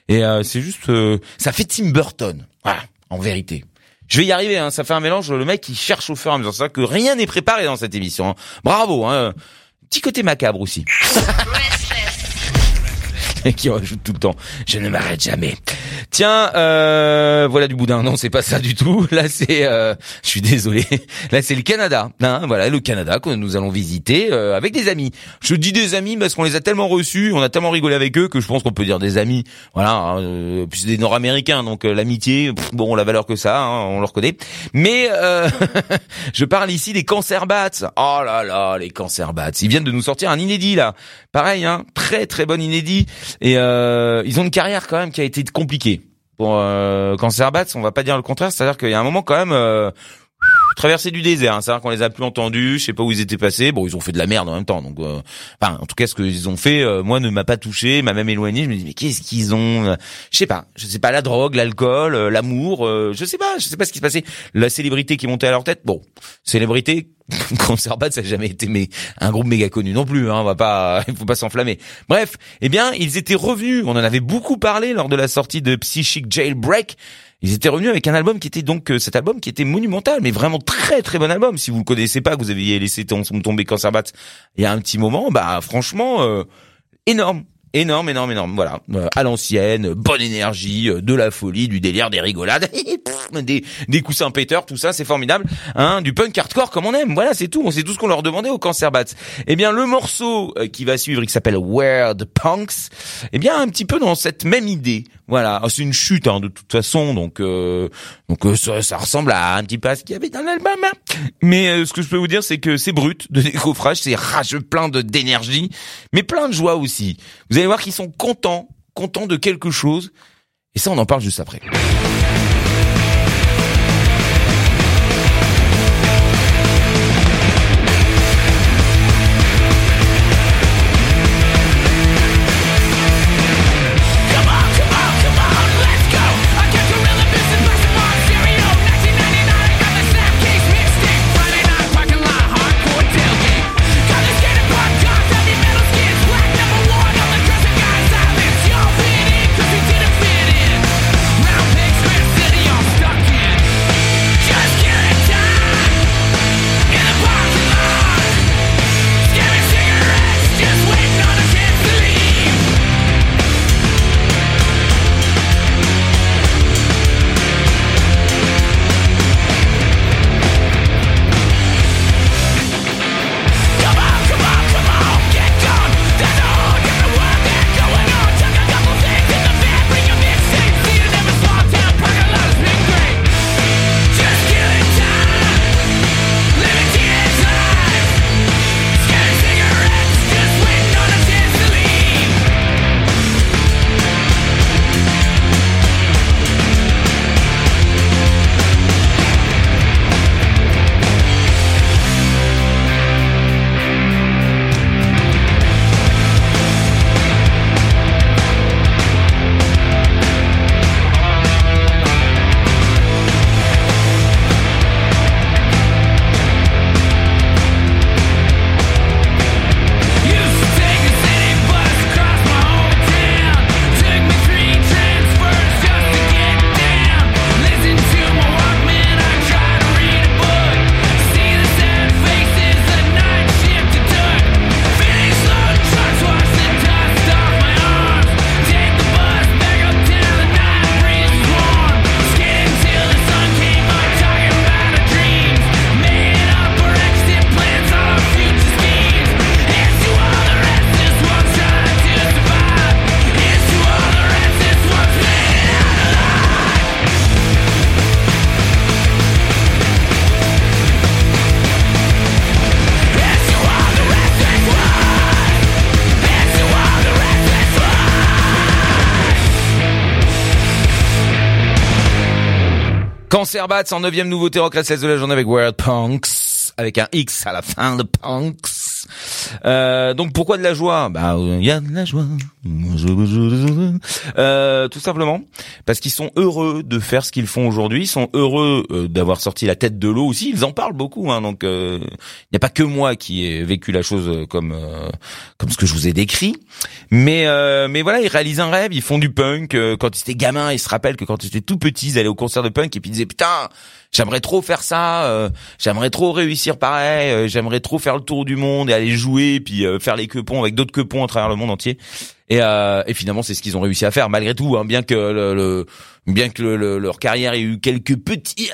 Et euh, c'est juste, euh, ça fait Tim Burton. Voilà, en vérité. Je vais y arriver. Hein, ça fait un mélange. Le mec, il cherche au fur et à mesure. C'est vrai que rien n'est préparé dans cette émission. hein. Bravo. Hein. Petit côté macabre aussi. Et qui rajoute tout le temps. Je ne m'arrête jamais. Tiens, euh, voilà du boudin. Non, c'est pas ça du tout. Là, c'est, euh, je suis désolé. Là, c'est le Canada. Hein, voilà, le Canada que nous allons visiter euh, avec des amis. Je dis des amis parce qu'on les a tellement reçus, on a tellement rigolé avec eux que je pense qu'on peut dire des amis. Voilà, euh, puis c'est des Nord-Américains, donc euh, l'amitié, bon, la valeur que ça, hein, on le reconnaît. Mais je parle ici des Cancer Bats. Oh là là, les Cancer Bats. Ils viennent de nous sortir un inédit là. Pareil, hein, très très bon inédit. Et euh, ils ont une carrière quand même qui a été compliquée. Pour euh, Cancer Bats, on va pas dire le contraire. C'est-à-dire qu'il y a un moment quand même. Traversée du désert, hein. c'est-à-dire qu'on les a plus entendus, je sais pas où ils étaient passés. Bon, ils ont fait de la merde en même temps, donc, euh, enfin, en tout cas, ce qu'ils ont fait, euh, moi, ne m'a pas touché, m'a même éloigné. Je me dis, mais qu'est-ce qu'ils ont euh, Je sais pas, je sais pas, la drogue, l'alcool, euh, l'amour, euh, je sais pas, je sais pas ce qui se passait. La célébrité qui montait à leur tête, bon, célébrité. Cancer Bats, ça n'a jamais été un groupe méga connu non plus. Hein, on va pas, il faut pas s'enflammer. Bref, eh bien, ils étaient revenus. On en avait beaucoup parlé lors de la sortie de Psychic Jailbreak. Ils étaient revenus avec un album qui était donc euh, cet album qui était monumental, mais vraiment très très bon album. Si vous le connaissez pas, que vous aviez laissé tom- tomber Cancer Bats il y a un petit moment, bah franchement euh, énorme. Énorme, énorme, énorme. Voilà, Euh, à l'ancienne, bonne énergie, euh, de la folie, du délire, des rigolades, des, des coussins péteurs, tout ça, c'est formidable. Hein, du punk hardcore comme on aime. Voilà, c'est tout. C'est tout ce qu'on leur demandait au Cancer Bats. Eh bien, le morceau euh, qui va suivre, qui s'appelle Where the Punks, eh bien, un petit peu dans cette même idée. Voilà, Ah, c'est une chute hein, de toute façon, donc euh, donc euh, ça, ça ressemble à un petit peu à ce qu'il y avait dans l'album. hein. Mais euh, ce que je peux vous dire, c'est que c'est brut de décoffrage, c'est rageux, plein de d'énergie, mais plein de joie aussi. Allez voir qu'ils sont contents, contents de quelque chose. Et ça, on en parle juste après. Cancer Bats en neuvième nouveauté rock restless de la journée avec World Punks, avec un X à la fin de Punks. Euh, donc pourquoi de la joie? Bah il y a de la joie. Euh, tout simplement parce qu'ils sont heureux de faire ce qu'ils font aujourd'hui. Ils sont heureux euh, d'avoir sorti la tête de l'eau aussi. Ils en parlent beaucoup. Hein, donc euh, il n'y a pas que moi qui ai vécu la chose comme comme ce que je vous ai décrit. Mais mais voilà, ils réalisent un rêve. Ils font du punk. Quand ils étaient gamins, ils se rappellent que quand ils étaient tout petits, ils allaient au concert de punk et puis ils disaient putain j'aimerais trop faire ça, euh, j'aimerais trop réussir pareil, euh, j'aimerais trop faire le tour du monde et aller jouer, puis euh, faire les quepons avec d'autres quepons à travers le monde entier. Et, euh, et finalement, c'est ce qu'ils ont réussi à faire, malgré tout, hein, bien que le, le- bien que le- le- leur carrière ait eu quelques petites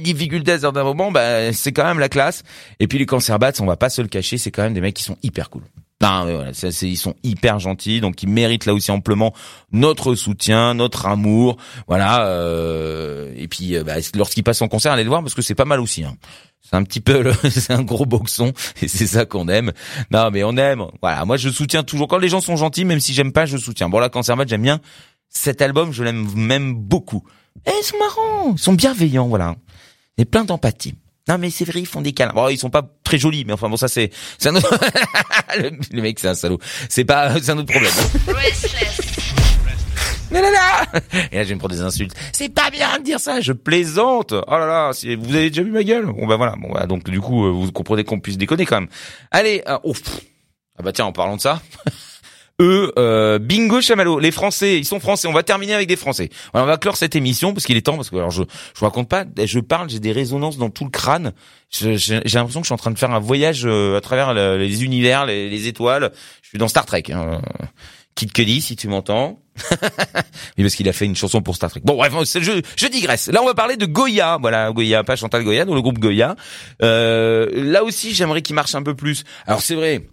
difficultés à certains moments, bah, c'est quand même la classe. Et puis les cancer bats, on va pas se le cacher, c'est quand même des mecs qui sont hyper cool. Non, mais voilà, ils sont hyper gentils, donc ils méritent là aussi amplement notre soutien, notre amour, voilà. euh, et puis, euh, bah, lorsqu'ils passent en concert, allez le voir parce que c'est pas mal aussi. Hein. C'est un petit peu, c'est un gros boxon et c'est ça qu'on aime. Non, mais on aime. Voilà, moi je soutiens toujours quand les gens sont gentils, même si j'aime pas, je soutiens. Bon là, Cancer Bad, j'aime bien cet album, je l'aime même beaucoup. Et ils sont marrants, ils sont bienveillants, voilà. Et plein d'empathie. Non mais c'est vrai, ils font des câlins. Bon, ils sont pas très jolis, mais enfin bon, ça c'est, c'est un autre. le, mec, c'est un salaud. C'est pas, c'est un autre problème. Non, non, non Et là, je vais me prendre des insultes. C'est pas bien de dire ça, je plaisante. Oh là là, vous avez déjà vu ma gueule? Bon bah voilà, bon bah, donc du coup, euh, vous comprenez qu'on puisse déconner quand même. Allez, euh, oh, ah bah tiens, en parlant de ça, eux, euh, bingo chamallow, les Français, ils sont Français. On va terminer avec des Français. Voilà, on va clore cette émission parce qu'il est temps, parce que alors je je vous raconte pas, je parle, j'ai des résonances dans tout le crâne. J'ai l'impression que je suis en train de faire un voyage euh, à travers le- les univers, les, les étoiles. Je suis dans Star Trek. Hein. Kid Cudi, si tu m'entends. oui, parce qu'il a fait une chanson pour Star Trek. Bon, bref, je, je digresse. Là, on va parler de Goya. Voilà, Goya, pas Chantal Goya, dans le groupe Goya. Euh, là aussi, j'aimerais qu'il marche un peu plus. Alors, c'est vrai.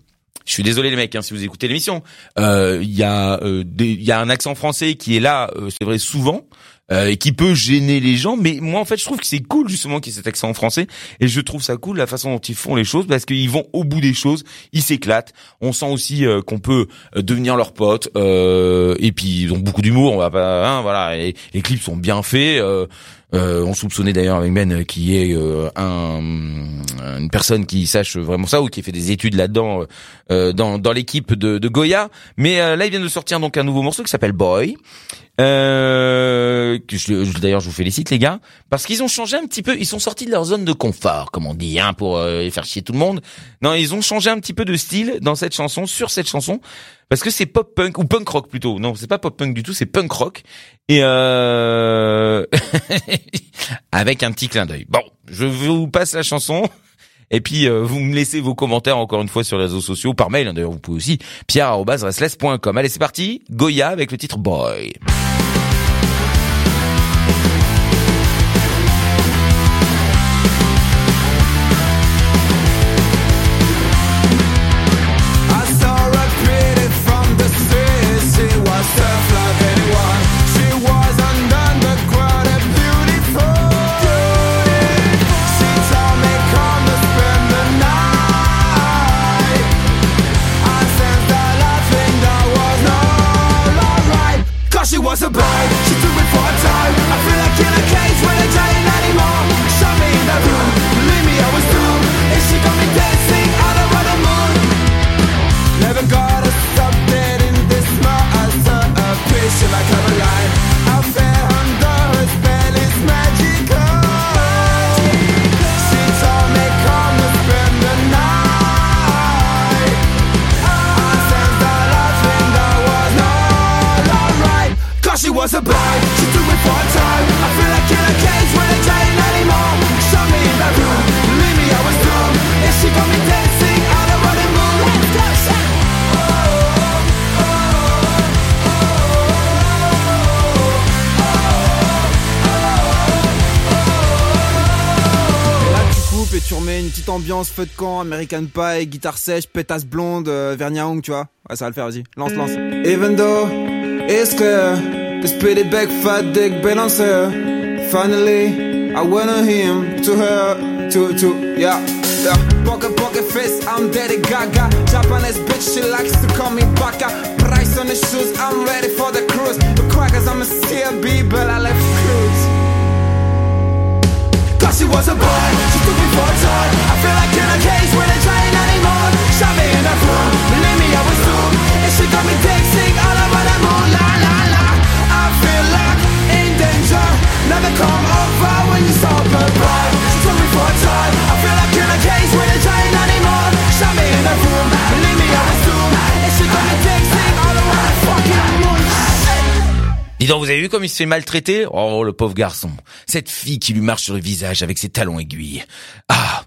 Je suis désolé les mecs, hein, si vous écoutez l'émission. Euh, Il y a, euh, des- il y a un accent français qui est là, euh, c'est vrai, souvent. euh, et qui peut gêner les gens, mais moi en fait je trouve que c'est cool justement qu'il y ait cet accent en français, et je trouve ça cool la façon dont ils font les choses, parce qu'ils vont au bout des choses, ils s'éclatent, on sent aussi euh, qu'on peut euh, devenir leurs potes, euh, et puis ils ont beaucoup d'humour, on va pas, hein, voilà, les clips sont bien faits, euh, euh, on soupçonnait d'ailleurs avec Ben euh, qui est euh, un, une personne qui sache vraiment ça ou qui fait des études là-dedans euh, euh, dans, l'équipe de, de Goya. Mais euh, là, il vient de sortir donc un nouveau morceau qui s'appelle Boy. Euh, D'ailleurs, je vous félicite les gars parce qu'ils ont changé un petit peu. Ils sont sortis de leur zone de confort, comme on dit, hein, pour euh, faire chier tout le monde. Non, ils ont changé un petit peu de style dans cette chanson, sur cette chanson, parce que c'est pop punk ou punk rock plutôt. Non, c'est pas pop punk du tout, c'est punk rock et euh... avec un petit clin d'œil. Bon, je vous passe la chanson. Et puis euh, vous me laissez vos commentaires encore une fois sur les réseaux sociaux, par mail hein, d'ailleurs vous pouvez aussi, pierre.restless.com. Allez c'est parti, Goya avec le titre Boy. Tu remets une petite ambiance feu de camp, American Pie, guitare sèche, pétasse blonde, euh, Vernia Hong, tu vois. Ouais, ça va le faire, vas-y. Lance, lance. Even though it's clear, this pretty big fat dick balancer. Finally, I went to him, to her, to, to, yeah. Yeah. Poker, poker face, I'm Daddy Gaga. Japanese bitch, she likes to call me Baka. Price on the shoes, I'm ready for the cruise. The crackers, I'm a CLB, but I left cruise. She was a boy, she took me for a toy. I feel like in a cage when I train anymore. Shot me in her room, believe me I was doomed. And she got me sick all over the moon La la la, I feel like in danger. Never come over when you saw goodbye Dis donc, vous avez vu comme il se fait maltraiter? Oh, le pauvre garçon. Cette fille qui lui marche sur le visage avec ses talons aiguilles. Ah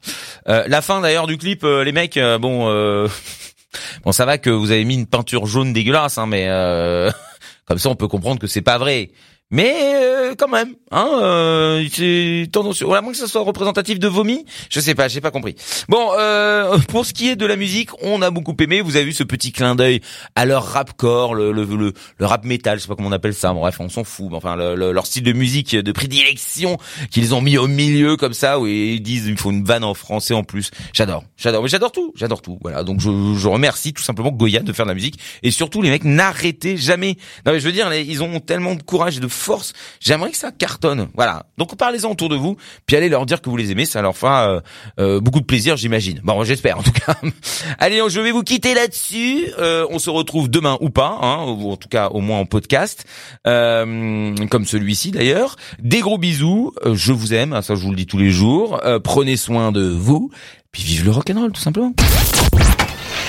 Euh, La fin d'ailleurs du clip, euh, les mecs, euh, bon... Euh... Bon, ça va que vous avez mis une peinture jaune dégueulasse, hein, mais euh, comme ça on peut comprendre que c'est pas vrai. Mais euh, quand même, hein, euh, c'est tendancieux. Voilà, moins que ça soit représentatif de vomi, je sais pas, j'ai pas compris. Bon, euh, pour ce qui est de la musique, on a beaucoup aimé. Vous avez vu ce petit clin d'œil à leur rapcore, le, le, le, le rap metal, je sais pas comment on appelle ça. Bref, on s'en fout. mais Enfin, le- le- leur style de musique de prédilection qu'ils ont mis au milieu comme ça, où ils disent il faut une vanne en français en plus. J'adore, j'adore, mais j'adore tout, j'adore tout. Voilà, donc je, je remercie tout simplement Goya de faire de la musique et surtout les mecs n'arrêtez jamais. Non mais je veux dire, ils ont tellement de courage et de force. J'aimerais que ça cartonne. Voilà. Donc parlez-en autour de vous, puis allez leur dire que vous les aimez, ça leur fera euh, euh, beaucoup de plaisir, j'imagine. Bon, j'espère en tout cas. allez, je vais vous quitter là-dessus. Euh, on se retrouve demain ou pas, hein, ou en tout cas au moins en podcast, euh, comme celui-ci d'ailleurs. Des gros bisous. Euh, je vous aime, ça je vous le dis tous les jours. Euh, prenez soin de vous. Puis vive le rock'n'roll tout simplement.